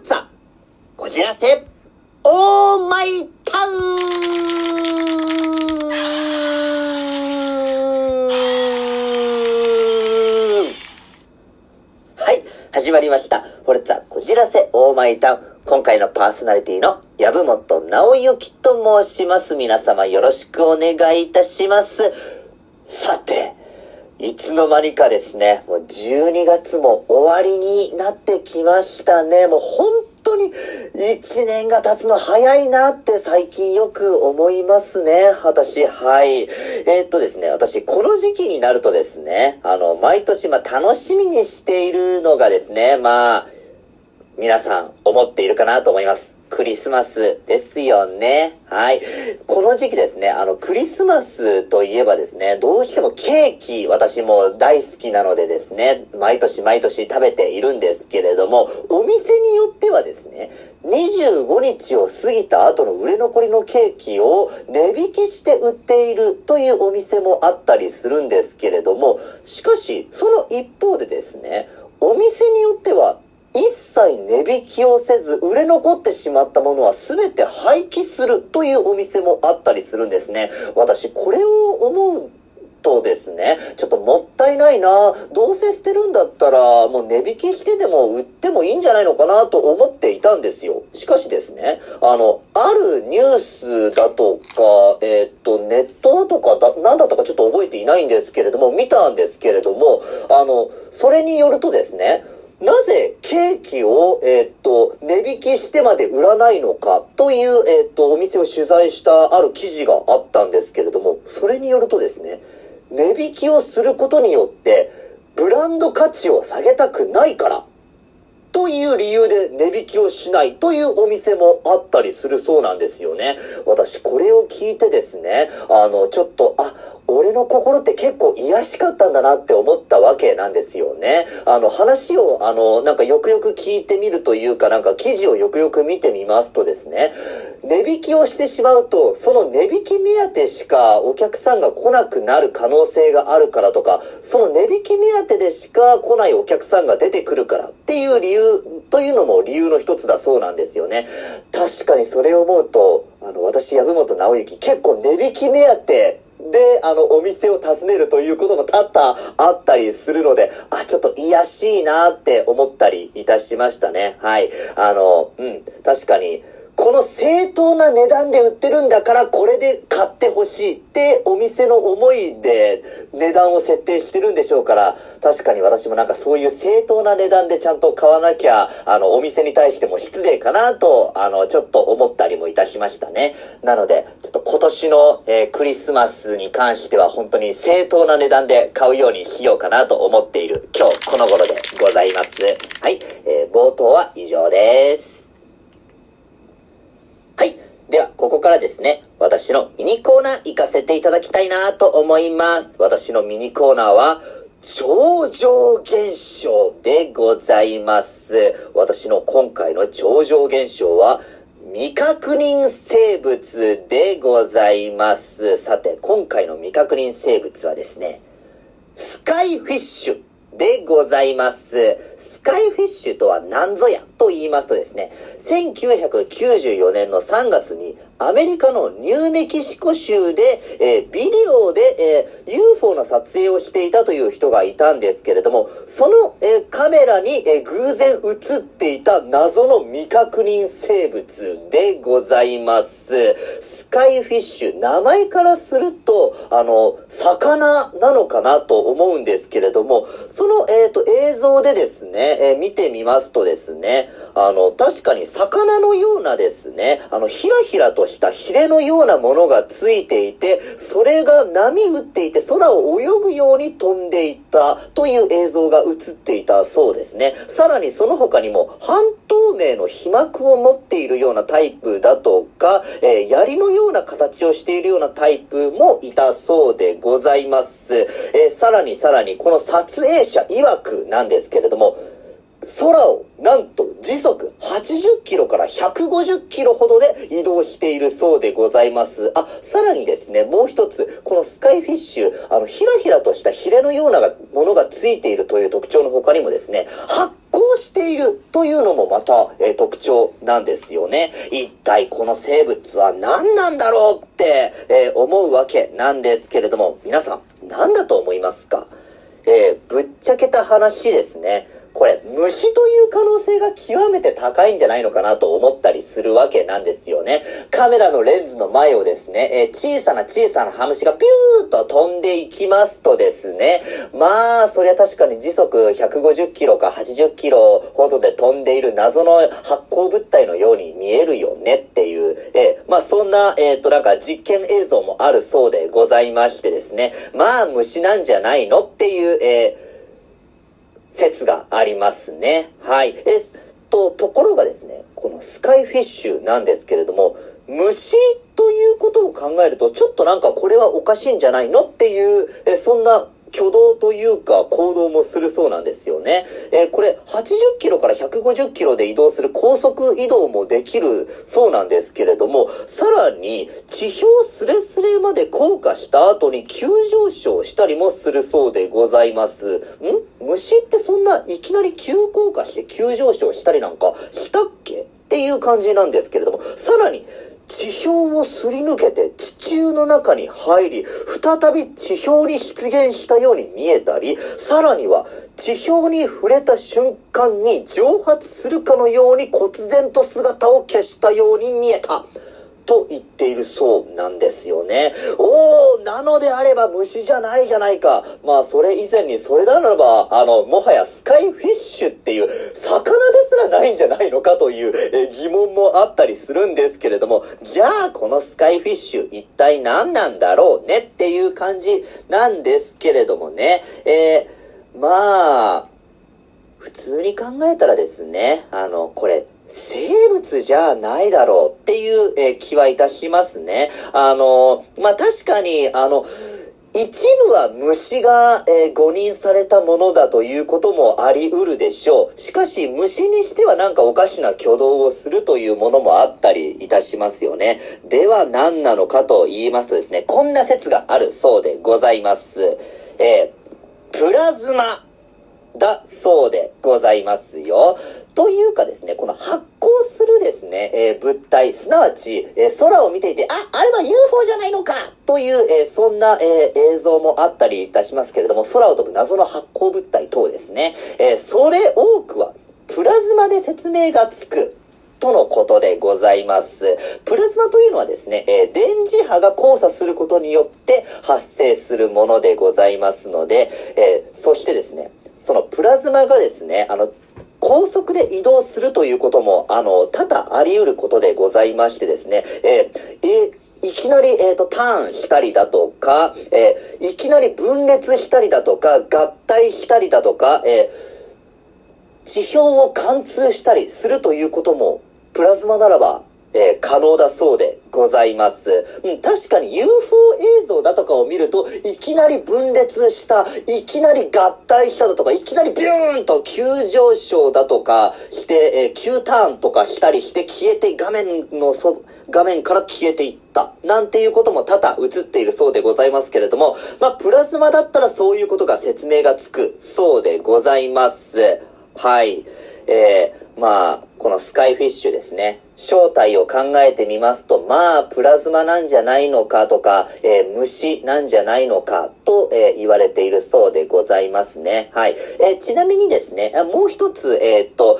ルツァ、こじらせ、オーマイタウンはい、始まりました。フォルツァ、こじらせ、オーマイタウン。今回のパーソナリティの、籔本直之と申します。皆様よろしくお願いいたします。さて、いつの間にかですね、もう12月も終わりになってきましたね。もう本当に1年が経つの早いなって最近よく思いますね。私、はい。えーっとですね、私、この時期になるとですね、あの、毎年、まあ、楽しみにしているのがですね、まあ、皆さん思っているかなと思います。クリスマスですよね。はい。この時期ですね、あの、クリスマスといえばですね、どうしてもケーキ、私も大好きなのでですね、毎年毎年食べているんですけれども、お店によってはですね、25日を過ぎた後の売れ残りのケーキを値引きして売っているというお店もあったりするんですけれども、しかし、その一方でですね、お店によっては一切値引きをせず売れ残ってしまったものは全て廃棄するというお店もあったりするんですね。私これを思うとですね、ちょっともったいないなどうせ捨てるんだったらもう値引きしてでも売ってもいいんじゃないのかなと思っていたんですよ。しかしですね、あの、あるニュースだとか、えーっと、ネットだとかだ、何だったかちょっと覚えていないんですけれども、見たんですけれども、あの、それによるとですね、なぜケーキを、えーっと、値引きしてまで売らないのかという、えーっと、お店を取材したある記事があったんですけれども、それによるとですね、値引きをすることによって、ブランド価値を下げたくないから、という理由で値引きをしないというお店もあったりするそうなんですよね。私これを聞いてですね、あの、ちょっと、あ、俺の心って結構癒しかったんだなって思ったわけなんですよね。あの、話を、あの、なんかよくよく聞いてみるというか、なんか記事をよくよく見てみますとですね、値引きをしてしまうと、その値引き目当てしかお客さんが来なくなる可能性があるからとか、その値引き目当てでしか来ないお客さんが出てくるからっていう理由というのも理由の一つだそうなんですよね。確かにそれを思うと、あの、私、籔本直之、結構値引き目当てで、あの、お店を訪ねるということも多々あったりするので、あ、ちょっと癒しいなって思ったりいたしましたね。はい。あの、うん、確かに、この正当な値段で売ってるんだからこれで買ってほしいってお店の思いで値段を設定してるんでしょうから。確かに私もなんかそういう正当な値段でちゃんと買わなきゃあのお店に対しても失礼かなとあのちょっと思ったりもいたしましたね。なのでちょっと今年の、えークリスマスに関しては本当に正当な値段で買うようにしようかなと思っている今日この頃でございます。はい、えー冒頭は以上です。はい。では、ここからですね、私のミニコーナー行かせていただきたいなと思います。私のミニコーナーは、超常現象でございます。私の今回の超常現象は、未確認生物でございます。さて、今回の未確認生物はですね、スカイフィッシュでございます。スカイフィッシュとは何ぞや？と言いますとですね、1994年の3月にアメリカのニューメキシコ州で、えービデオで、えー UFO の撮影をしていたという人がいたんですけれども、その、えーカメラに、え偶然映っていた謎の未確認生物でございます。スカイフィッシュ、名前からすると、あの、魚なのかなと思うんですけれども、その、のえっ、と、映像でですね、えー見てみますとですね、あの、確かに魚のようなですね、あの、ひらひらとしたヒレのようなものがついていて、それが波打っていて空を泳ぐように飛んでいったという映像が映っていたそうですね。さらにその他にも半透明の皮膜を持っているようなタイプだとか、えー槍のような形をしているようなタイプもいたそうでございます。えーさらにさらにこの撮影者曰くなんですけれども、空をなんと時速80キロから150キロほどで移動しているそうでございます。あ、さらにですね、もう一つ、このスカイフィッシュ、あの、ひらひらとしたヒレのようなものがついているという特徴の他にもですね、8しているというのもまた、えー、特徴なんですよね。一体この生物は何なんだろうって、えー、思うわけなんですけれども、皆さん何だと思いますか？えー、ぶっちゃけた話ですね。これ、虫という可能性が極めて高いんじゃないのかなと思ったりするわけなんですよね。カメラのレンズの前をですね、えー、小さな小さなハムシがピューッと飛んでいきますとですね、まあ、そりゃ確かに時速150キロか80キロほどで飛んでいる謎の発光物体のように見えるよねっていう、えー、まあそんな、えっ、ー、となんか実験映像もあるそうでございましてですね、まあ虫なんじゃないのっていう、えー説がありますね。はい。えっと、ところがですね、このスカイフィッシュなんですけれども、虫ということを考えると、ちょっとなんかこれはおかしいんじゃないのっていう、えそんな挙動というか行動もするそうなんですよね。えー、これ80キロから150キロで移動する高速移動もできるそうなんですけれども、さらに地表スレスレまで降下した後に急上昇したりもするそうでございます。ん？虫ってそんないきなり急降下して急上昇したりなんかしたっけ？っていう感じなんですけれども、さらに地表をすり抜けて地中の中に入り、再び地表に出現したように見えたり、さらには地表に触れた瞬間に蒸発するかのように忽然と姿を消したように見えた。と言っているそうなんですよね。おー、なのであれば虫じゃないじゃないか。まあ、それ以前にそれならば、あの、もはやスカイフィッシュっていう魚ですらないんじゃないのかという、え疑問もあったりするんですけれども、じゃあ、このスカイフィッシュ一体何なんだろうねっていう感じなんですけれどもね。えー、まあ、普通に考えたらですね、あの、これ、生物じゃないだろうっていう、え、気はいたしますね。あの、まあ、確かに、あの、一部は虫が、えー、誤認されたものだということもあり得るでしょう。しかし、虫にしてはなんかおかしな挙動をするというものもあったりいたしますよね。では何なのかと言いますとですね、こんな説があるそうでございます。えー、プラズマだそうでございますよ。というかですね、この発光するですね、えー、物体、すなわち、えー、空を見ていて、あ、あれは UFO じゃないのかという、えー、そんな、え映像もあったりいたしますけれども、空を飛ぶ謎の発光物体等ですね。えそれ多くは、プラズマで説明がつくとのことでございます。プラズマというのはですね、えー、電磁波が交差することによって発生するものでございますので、えー、そしてですね、そのプラズマがですね、あの、高速で移動するということも、あの、多々あり得ることでございましてですね、えー、えーいきなり、えっ、ー、と、ターンしたりだとか、えー、いきなり分裂したりだとか、合体したりだとか、えー、地表を貫通したりするということもプラズマならば、えー、可能だそうでございます。うん、確かに UFO 映像だとかを見ると、いきなり分裂した、いきなり合体しただとか、いきなりビューンと急上昇だとかして、えー、急ターンとかしたりして消えて画面のそ、画面から消えていった。なんていうことも多々映っているそうでございますけれども、まあ、プラズマだったらそういうことが説明がつくそうでございます。はい。えー、まあ、このスカイフィッシュですね。正体を考えてみますと、まあ、プラズマなんじゃないのかとか、えー、虫なんじゃないのかと、えー、言われているそうでございますね。はい。えー、ちなみにですね、もう一つ、えっと、ん？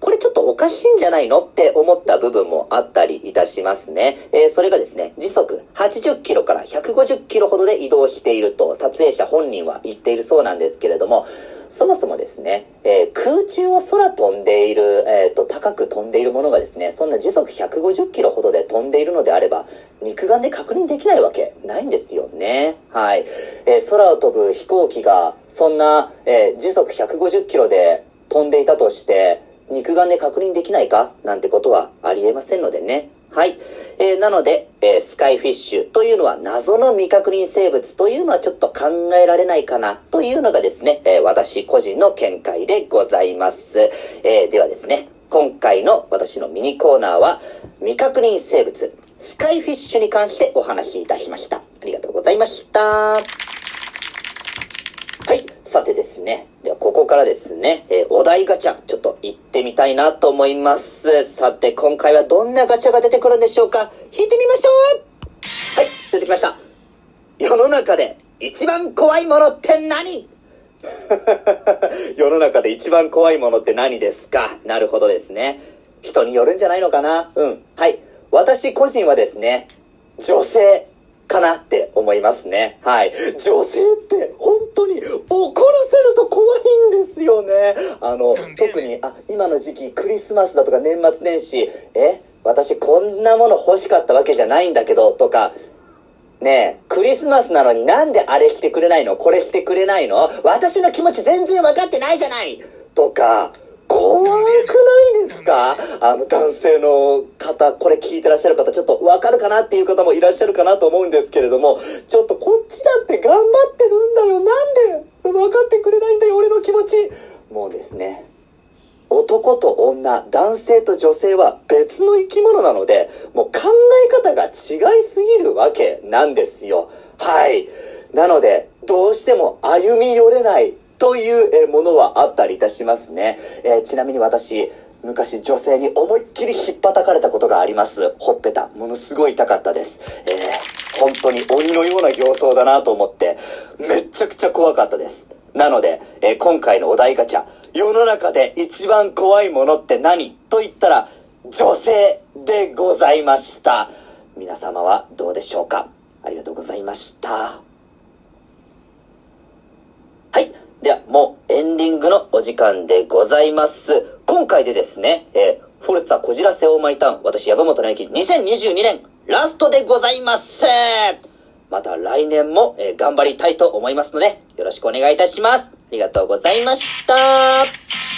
これちょっとおかしいんじゃないの？って思った部分もあったりいたしますね。えそれがですね、時速80キロから150キロほどで移動していると撮影者本人は言っているそうなんですけれども、そもそもですね、え空中を空飛んでいる、えっと、高く飛んでいるものがですね、そんな時速150キロほどで飛んでいるのであれば、肉眼で確認できないわけないんですよね。はい。えー、空を飛ぶ飛行機が、そんな、えー、時速150キロで飛んでいたとして、肉眼で確認できないか？なんてことはありえませんのでね。はい。えー、なので、えー、スカイフィッシュというのは謎の未確認生物というのはちょっと考えられないかな？というのがですね、えー、私個人の見解でございます。えではですね、今回の私のミニコーナーは未確認生物、スカイフィッシュに関してお話しいたしました。ありがとうございました。はい。さてですね。では、ここからですね、えー、お題ガチャ、ちょっと行ってみたいなと思います。さて、今回はどんなガチャが出てくるんでしょうか引いてみましょうはい、出てきました。世の中で一番怖いものって何？世の中で一番怖いものって何ですか？なるほどですね。人によるんじゃないのかな？うん。はい。私個人はですね、女性かなって思いますね。はい。女性って本当に怒らせると怖いんですよね。あの、特に、あ、今の時期クリスマスだとか年末年始、え？私こんなもの欲しかったわけじゃないんだけど、とか、ねえ、クリスマスなのになんであれしてくれないの？これしてくれないの？私の気持ち全然分かってないじゃない！とか、怖くないですか？あの男性の方、これ聞いてらっしゃる方、ちょっとわかるかなっていう方もいらっしゃるかなと思うんですけれども、ちょっとこっちだって頑張ってるんだよ。なんで分かってくれないんだよ、俺の気持ち。もうですね、男と女、男性と女性は別の生き物なので、もう考え方が違いすぎるわけなんですよ。はい。なので、どうしても歩み寄れないというものはあったりいたしますね。えー、ちなみに私、昔女性に思いっきり引っ叩かれたことがあります。ほっぺた。ものすごい痛かったです。えー、本当に鬼のような形相だなと思って、めっちゃくちゃ怖かったです。なので、えー、今回のお題ガチャ、世の中で一番怖いものって何？と言ったら、女性でございました。皆様はどうでしょうか？ありがとうございました。はい。では、もうエンディングのお時間でございます。今回でですね、えー、フォルツァこじらせオーマイタウン、私、山本直之、2022年ラストでございます。また来年も、えー、頑張りたいと思いますので、よろしくお願いいたします。ありがとうございました。